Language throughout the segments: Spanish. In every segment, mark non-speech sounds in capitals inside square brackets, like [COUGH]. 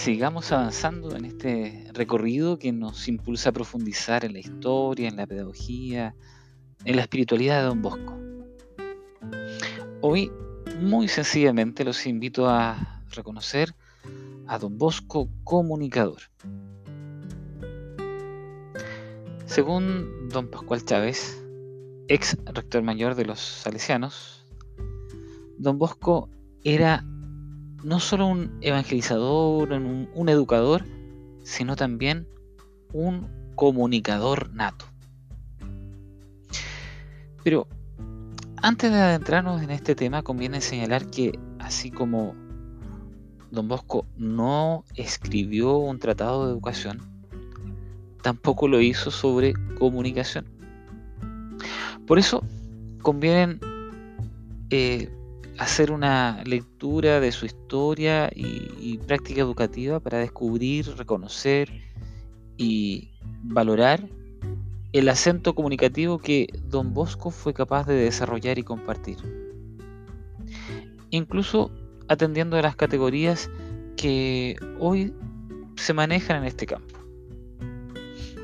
sigamos avanzando en este recorrido que nos impulsa a profundizar en la historia, en la pedagogía, en la espiritualidad de Don Bosco. Hoy, muy sencillamente, los invito a reconocer a Don Bosco comunicador. Según Don Pascual Chávez, ex rector mayor de los Salesianos, Don Bosco era no solo un evangelizador, un, educador, sino también un comunicador nato. Pero antes de adentrarnos en este tema, conviene señalar que así como Don Bosco no escribió un tratado de educación, tampoco lo hizo sobre comunicación. Por eso conviene eh, hacer una lectura de su historia y, práctica educativa para descubrir, reconocer y valorar el acento comunicativo que don Bosco fue capaz de desarrollar y compartir. Incluso atendiendo a las categorías que hoy se manejan en este campo.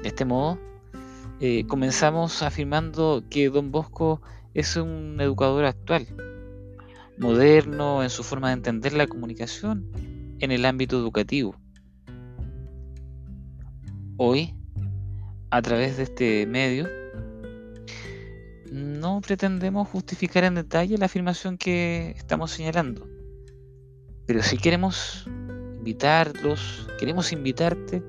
De este modo, eh, comenzamos afirmando que don Bosco es un educador actual, moderno en su forma de entender la comunicación en el ámbito educativo. Hoy, a través de este medio, no pretendemos justificar en detalle la afirmación que estamos señalando, pero si queremos invitarlos, queremos invitarte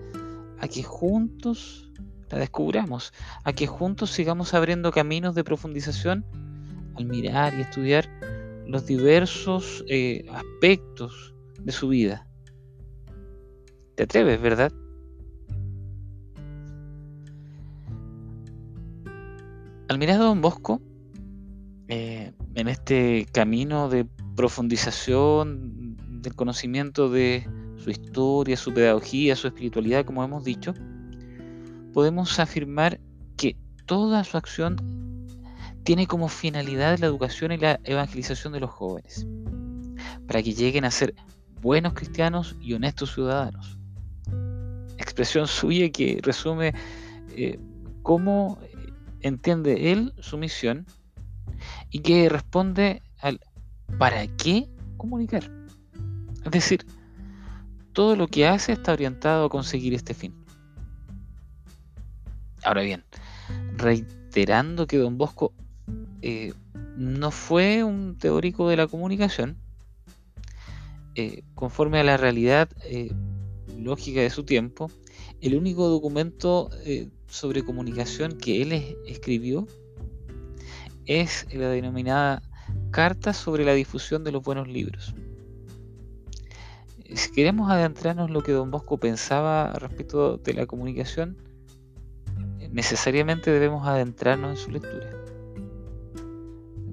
a que juntos la descubramos, a que juntos sigamos abriendo caminos de profundización al mirar y estudiar los diversos eh, aspectos de su vida. Te atreves, ¿verdad? Al mirar a Don Bosco, eh, en este camino de profundización del conocimiento de su historia, su pedagogía, su espiritualidad, como hemos dicho, podemos afirmar que toda su acción tiene como finalidad la educación y la evangelización de los jóvenes, para que lleguen a ser buenos cristianos y honestos ciudadanos. Expresión [LAUGHS] suya que resume eh, cómo entiende él su misión y que responde al ¿para qué comunicar? Es decir, todo lo que hace está orientado a conseguir este fin. Ahora bien, reiterando que don Bosco eh, no fue un teórico de la comunicación. Eh, conforme a la realidad eh, lógica de su tiempo, el único documento sobre comunicación que él escribió es la denominada Carta sobre la difusión de los buenos libros. Si queremos adentrarnos en lo que don Bosco pensaba respecto de la comunicación, necesariamente debemos adentrarnos en su lectura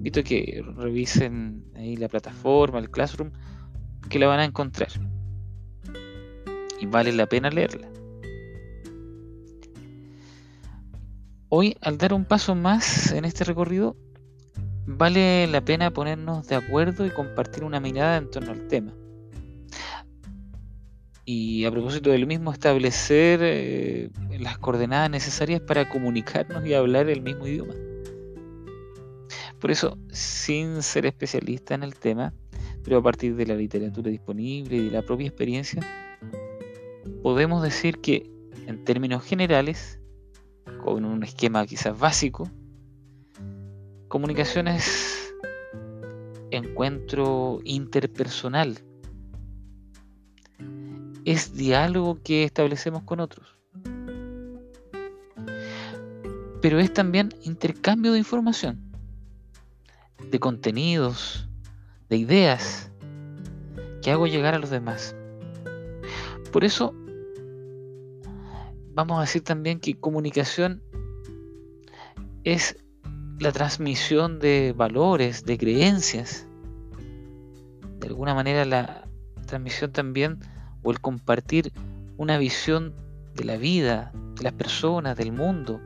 invito que revisen ahí la plataforma, el Classroom, que la van a encontrar. Y vale la pena leerla. Hoy, al dar un paso más en este recorrido, vale la pena ponernos de acuerdo y compartir una mirada en torno al tema. Y a propósito de lo mismo, establecer eh, las coordenadas necesarias para comunicarnos y hablar el mismo idioma. Por eso, sin ser especialista en el tema, pero a partir de la literatura disponible y de la propia experiencia, podemos decir que, en términos generales, con un esquema quizás básico, comunicación es encuentro interpersonal, es diálogo que establecemos con otros, pero es también intercambio de información de contenidos, de ideas que hago llegar a los demás. Por eso, vamos a decir también que comunicación es la transmisión de valores, de creencias. De alguna manera la transmisión también o el compartir una visión de la vida, de las personas, del mundo,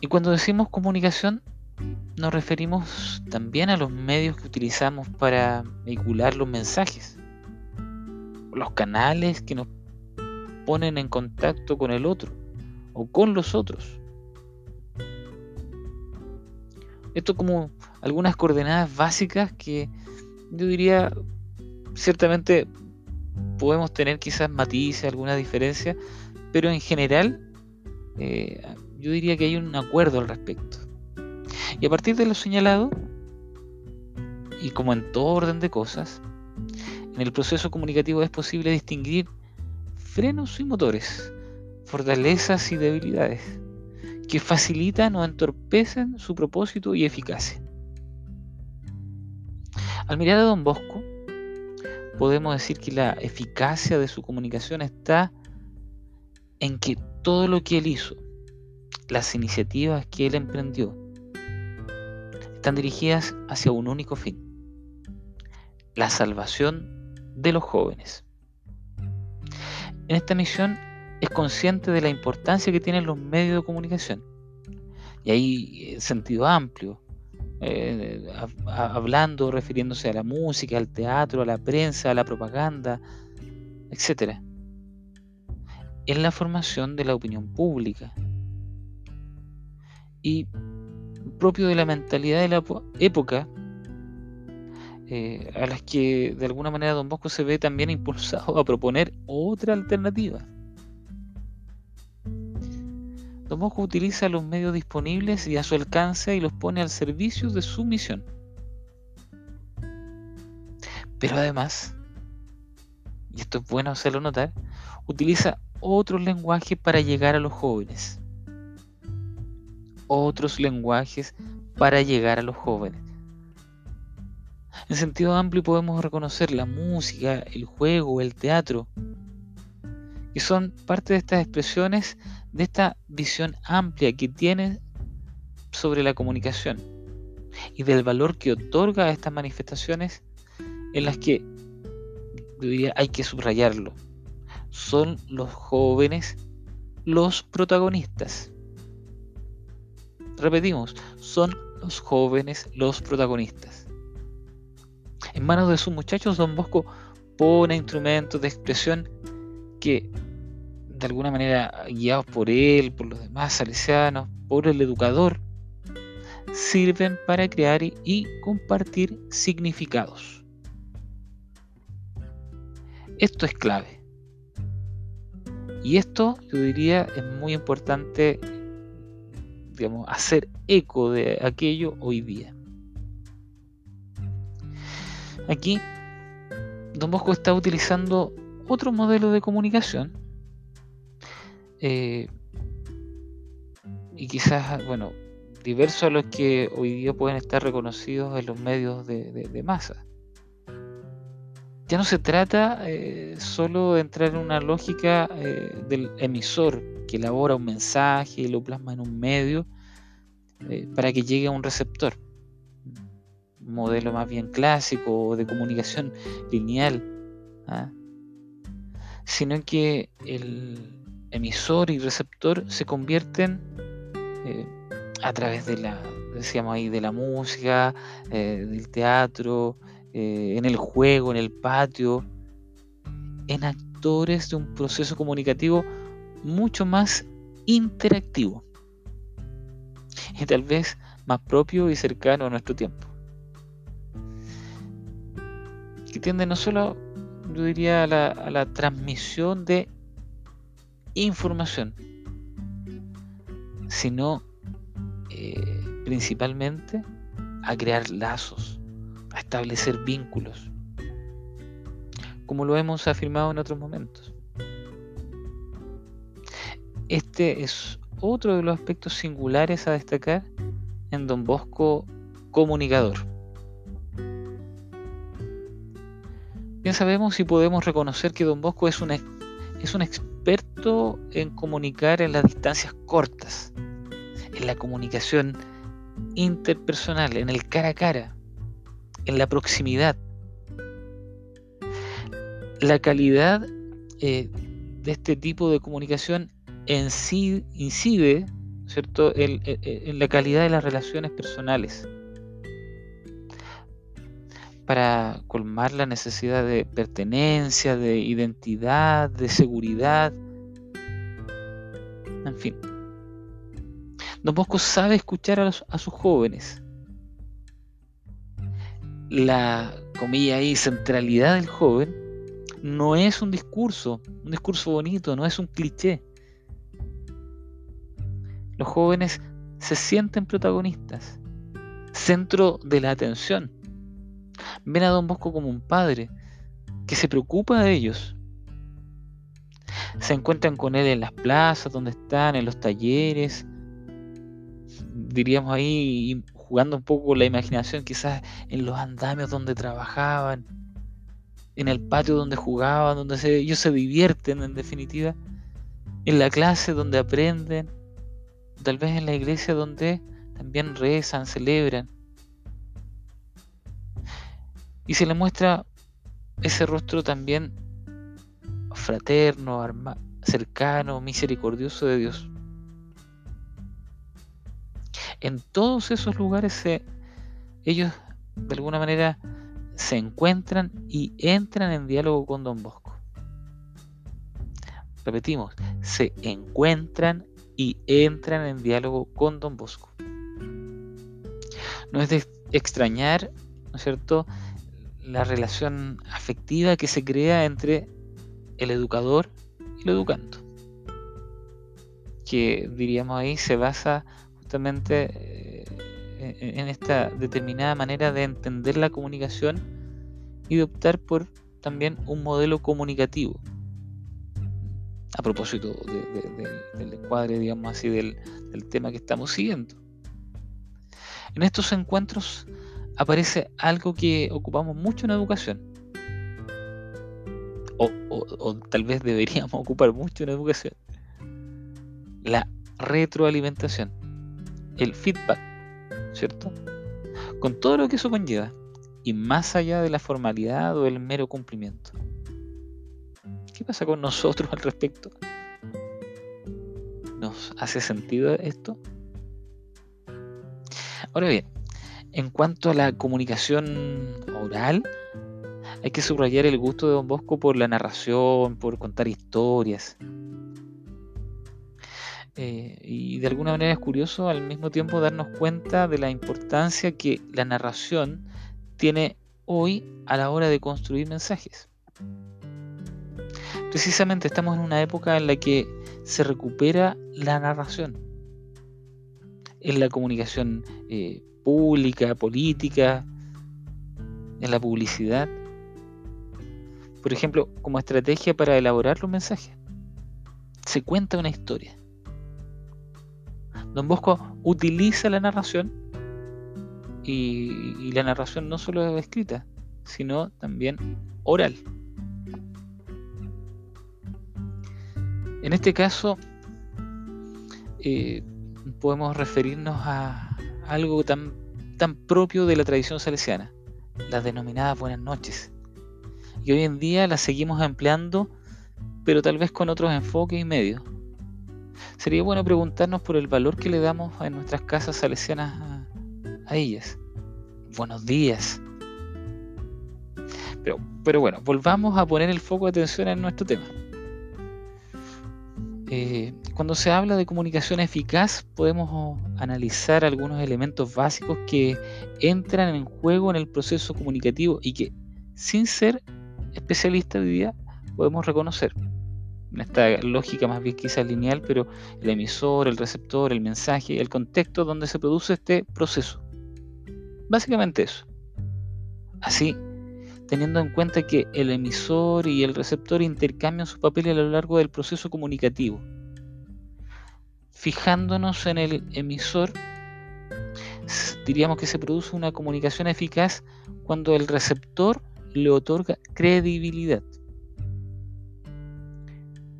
Y cuando decimos comunicación, nos referimos también a los medios que utilizamos para vehicular los mensajes, los canales que nos ponen en contacto con el otro o con los otros. Esto como algunas coordenadas básicas que yo diría ciertamente podemos tener quizás matices, alguna diferencia, pero en general eh, yo diría que hay un acuerdo al respecto. Y a partir de lo señalado, y como en todo orden de cosas, en el proceso comunicativo es posible distinguir frenos y motores, fortalezas y debilidades, que facilitan o entorpecen su propósito y eficacia. Al mirar a Don Bosco, podemos decir que la eficacia de su comunicación está en que todo lo que él hizo, las iniciativas que él emprendió, están dirigidas hacia un único fin, la salvación de los jóvenes. En esta misión es consciente de la importancia que tienen los medios de comunicación. Y hay eh, sentido amplio, eh, hablando, refiriéndose a la música, al teatro, a la prensa, a la propaganda, etc. En la formación de la opinión pública. Y propio de la mentalidad de la época, eh, a las que de alguna manera Don Bosco se ve también impulsado a proponer otra alternativa. Don Bosco utiliza los medios disponibles y a su alcance y los pone al servicio de su misión. Pero además, y esto es bueno hacerlo notar, utiliza otros lenguajes para llegar a los jóvenes. Otros lenguajes para llegar a los jóvenes. En sentido amplio podemos reconocer la música, el juego, el teatro, que son parte de estas expresiones de esta visión amplia que tiene sobre la comunicación y del valor que otorga a estas manifestaciones en las que hay que subrayarlo. Son los jóvenes los protagonistas. Repetimos, son los jóvenes los protagonistas. En manos de sus muchachos, Don Bosco pone instrumentos de expresión que, de alguna manera, guiados por él, por los demás salesianos, por el educador, sirven para crear y compartir significados. Esto es clave. Y esto, yo diría, es muy importante, digamos, hacer eco de aquello hoy día. Aquí, Don Bosco está utilizando otro modelo de comunicación eh, y quizás, bueno, diverso a los que hoy día pueden estar reconocidos en los medios de, masa. Ya no se trata eh, solo de entrar en una lógica eh, del emisor que elabora un mensaje y lo plasma en un medio para que llegue a un receptor modelo más bien clásico de comunicación lineal, ¿ah? sino que el emisor y receptor se convierten eh, a través de la, decíamos ahí, de la música, eh, del teatro, eh, en el juego, en el patio, en actores de un proceso comunicativo mucho más interactivo y tal vez más propio y cercano a nuestro tiempo. que tiende no solo, yo diría, a la, transmisión de información, sino eh, principalmente a crear lazos, a establecer vínculos, como lo hemos afirmado en otros momentos. Este es otro de los aspectos singulares a destacar en Don Bosco comunicador. Bien sabemos y podemos reconocer que Don Bosco es un, es un experto en comunicar en las distancias cortas, en la comunicación interpersonal, en el cara a cara, en la proximidad. La calidad eh, de este tipo de comunicación en sí incide ¿cierto? en la calidad de las relaciones personales para colmar la necesidad de pertenencia, de identidad, de seguridad, en fin. Don Bosco sabe escuchar a, a sus jóvenes. La comilla ahí, centralidad del joven, no es un discurso, un discurso bonito, no es un cliché. Los jóvenes se sienten protagonistas, centro de la atención. Ven a Don Bosco como un padre que se preocupa de ellos. Se encuentran con él en las plazas donde están, en los talleres, diríamos ahí, jugando un poco la imaginación, quizás en los andamios donde trabajaban, en el patio donde jugaban, donde ellos se divierten en definitiva, en la clase donde aprenden, tal vez en la iglesia donde también rezan, celebran y se le muestra ese rostro también fraterno, cercano, misericordioso de Dios. En todos esos lugares ellos de alguna manera se encuentran y entran en diálogo con Don Bosco. Repetimos, se encuentran y entran en diálogo con Don Bosco. No es de extrañar, ¿no es cierto?, la relación afectiva que se crea entre el educador y el educando. Que diríamos ahí se basa justamente eh, en esta determinada manera de entender la comunicación y de optar por también un modelo comunicativo. A propósito del encuadre, digamos así, del tema que estamos siguiendo. En estos encuentros aparece algo que ocupamos mucho en educación. O, tal vez deberíamos [LAUGHS] ocupar mucho en educación. La retroalimentación. El feedback. ¿Cierto? Con todo lo que eso conlleva. Y más allá de la formalidad o el mero cumplimiento. ¿Qué pasa con nosotros al respecto? ¿Nos hace sentido esto? Ahora bien, en cuanto a la comunicación oral, hay que subrayar el gusto de Don Bosco por la narración, por contar historias. Eh, y de alguna manera es curioso al mismo tiempo darnos cuenta de la importancia que la narración tiene hoy a la hora de construir mensajes. Precisamente estamos en una época en la que se recupera la narración en la comunicación eh, pública, política, en la publicidad. Por ejemplo, como estrategia para elaborar los mensajes. Se cuenta una historia. Don Bosco utiliza la narración y, la narración no solo es escrita, sino también oral. En este caso, eh, podemos referirnos a, algo tan, tan propio de la tradición salesiana, las denominadas buenas noches. Y hoy en día las seguimos empleando, pero tal vez con otros enfoques y medios. Sería bueno preguntarnos por el valor que le damos en nuestras casas salesianas a, ellas. Buenos días. Pero, pero bueno, volvamos a poner el foco de atención en nuestro tema. Eh, cuando se habla de comunicación eficaz, podemos analizar algunos elementos básicos que entran en juego en el proceso comunicativo y que, sin ser especialista hoy día, podemos reconocer. En esta lógica más bien quizás lineal, pero el emisor, el receptor, el mensaje, el contexto donde se produce este proceso. Básicamente eso. Así, teniendo en cuenta que el emisor y el receptor intercambian su papel a lo largo del proceso comunicativo. Fijándonos en el emisor, diríamos que se produce una comunicación eficaz cuando el receptor le otorga credibilidad.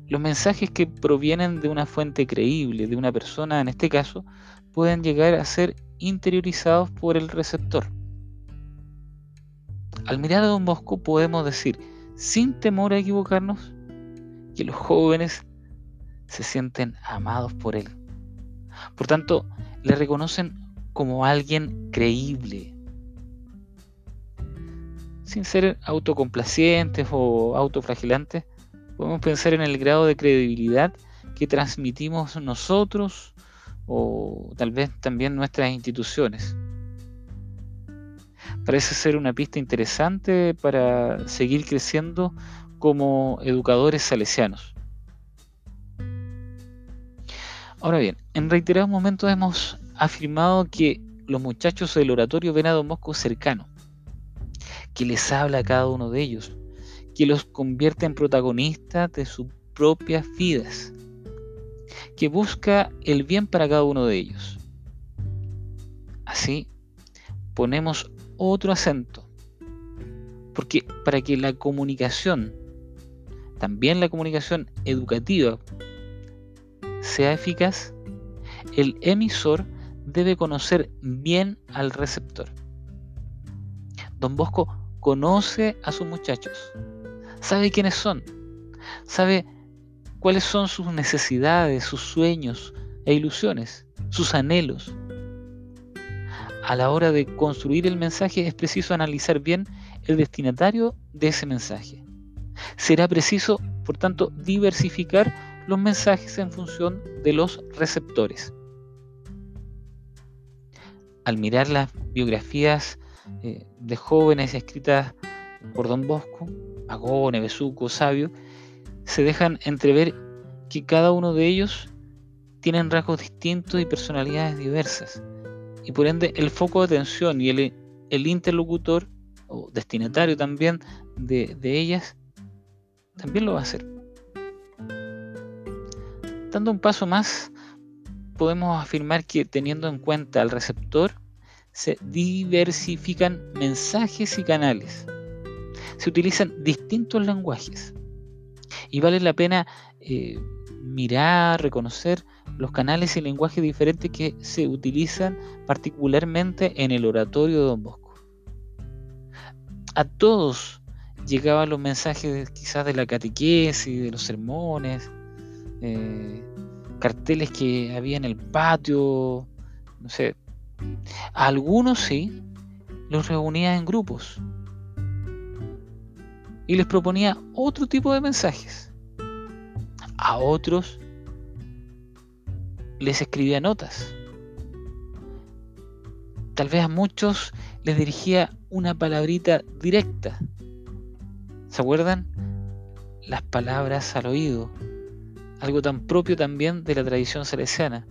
Los mensajes que provienen de una fuente creíble, de una persona en este caso, pueden llegar a ser interiorizados por el receptor al mirar a Don Bosco podemos decir, sin temor a equivocarnos, que los jóvenes se sienten amados por él. Por tanto, le reconocen como alguien creíble, sin ser autocomplacientes o autoflagelantes, podemos pensar en el grado de credibilidad que transmitimos nosotros o tal vez también nuestras instituciones. Parece ser una pista interesante para seguir creciendo como educadores salesianos. Ahora bien, en reiterados momentos hemos afirmado que los muchachos del oratorio ven a Don Bosco cercano, que les habla a cada uno de ellos, que los convierte en protagonistas de sus propias vidas, que busca el bien para cada uno de ellos. Así, ponemos otro acento, porque para que la comunicación, también la comunicación educativa, sea eficaz, el emisor debe conocer bien al receptor. Don Bosco conoce a sus muchachos, sabe quiénes son, sabe cuáles son sus necesidades, sus sueños e ilusiones, sus anhelos. A la hora de construir el mensaje es preciso analizar bien el destinatario de ese mensaje. Será preciso, por tanto, diversificar los mensajes en función de los receptores. Al mirar las biografías eh, de jóvenes escritas por Don Bosco, Agone, Besuco, Sabio, se dejan entrever que cada uno de ellos tienen rasgos distintos y personalidades diversas. Y por ende el foco de atención y el, interlocutor o destinatario también de, de ellas también lo va a hacer. Dando un paso más, podemos afirmar que teniendo en cuenta al receptor, se diversifican mensajes y canales se utilizan distintos lenguajes y vale la pena eh, mirar, reconocer los canales y lenguajes diferentes que se utilizan particularmente en el oratorio de Don Bosco. A todos llegaban los mensajes quizás de la catequesis, de los sermones, eh, carteles que había en el patio, no sé. A algunos sí, los reunía en grupos y les proponía otro tipo de mensajes. A otros les escribía notas. Tal vez a muchos les dirigía una palabrita directa. ¿Se acuerdan? Las palabras al oído. Algo tan propio también de la tradición salesiana,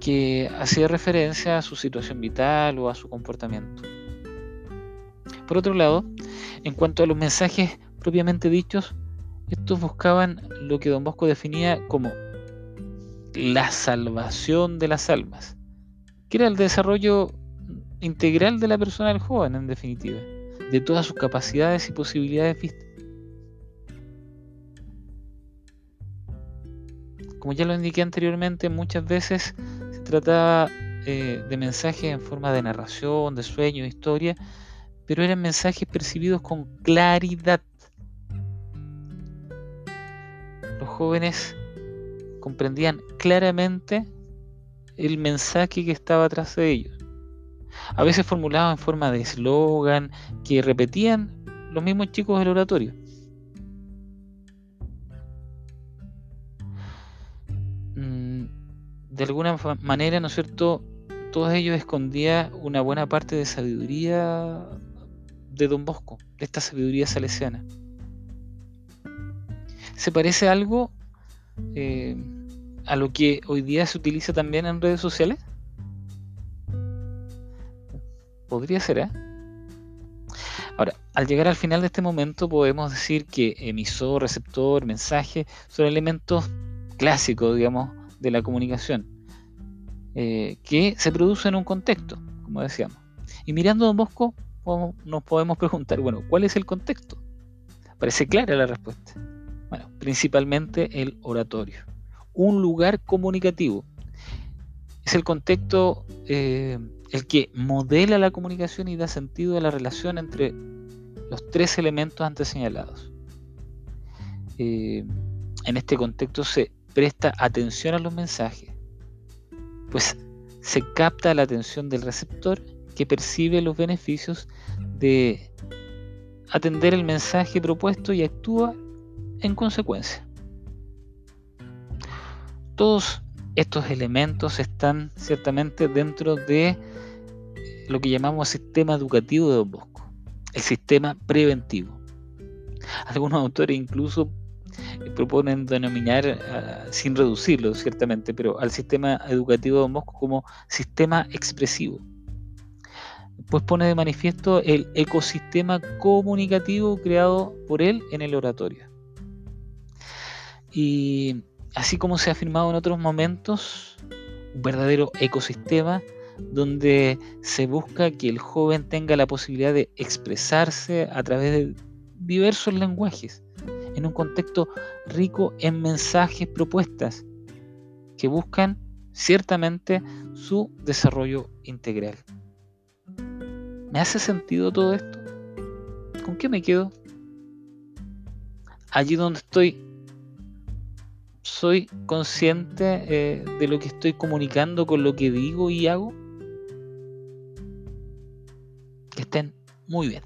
que hacía referencia a su situación vital o a su comportamiento. Por otro lado, en cuanto a los mensajes propiamente dichos, estos buscaban lo que don Bosco definía como la salvación de las almas, que era el desarrollo integral de la persona del joven, en definitiva, de todas sus capacidades y posibilidades vistas. Como ya lo indiqué anteriormente, muchas veces se trataba eh, de mensajes en forma de narración, de sueño, de historia, pero eran mensajes percibidos con claridad. Los jóvenes comprendían claramente el mensaje que estaba atrás de ellos. A veces formulado en forma de eslogan que repetían los mismos chicos del oratorio. Mm, de alguna manera, ¿no es cierto? Todos ellos escondían una buena parte de sabiduría de Don Bosco, de esta sabiduría salesiana. ¿Se parece algo eh, a lo que hoy día se utiliza también en redes sociales? Podría ser, ¿eh? Ahora, al llegar al final de este momento podemos decir que emisor, receptor, mensaje son elementos clásicos, digamos, de la comunicación, eh, que se producen en un contexto, como decíamos. Y mirando a Don Bosco, nos podemos preguntar, bueno, ¿cuál es el contexto? Parece clara la respuesta. Bueno, principalmente el oratorio. Un lugar comunicativo. Es el contexto eh, el que modela la comunicación y da sentido a la relación entre los tres elementos antes señalados. Eh, en este contexto se presta atención a los mensajes, pues se capta la atención del receptor que percibe los beneficios de atender el mensaje propuesto y actúa en consecuencia. Todos estos elementos están ciertamente dentro de lo que llamamos sistema educativo de Don Bosco, el sistema preventivo. Algunos autores incluso proponen denominar, ah, sin reducirlo ciertamente, pero al sistema educativo de Don Bosco como sistema expresivo. Pues pone de manifiesto el ecosistema comunicativo creado por él en el oratorio. Y así como se ha afirmado en otros momentos, un verdadero ecosistema donde se busca que el joven tenga la posibilidad de expresarse a través de diversos lenguajes, en un contexto rico en mensajes, propuestas, que buscan ciertamente su desarrollo integral. ¿Me hace sentido todo esto? ¿Con qué me quedo? Allí donde estoy, ¿soy consciente eh, de lo que estoy comunicando con lo que digo y hago? Que estén muy bien.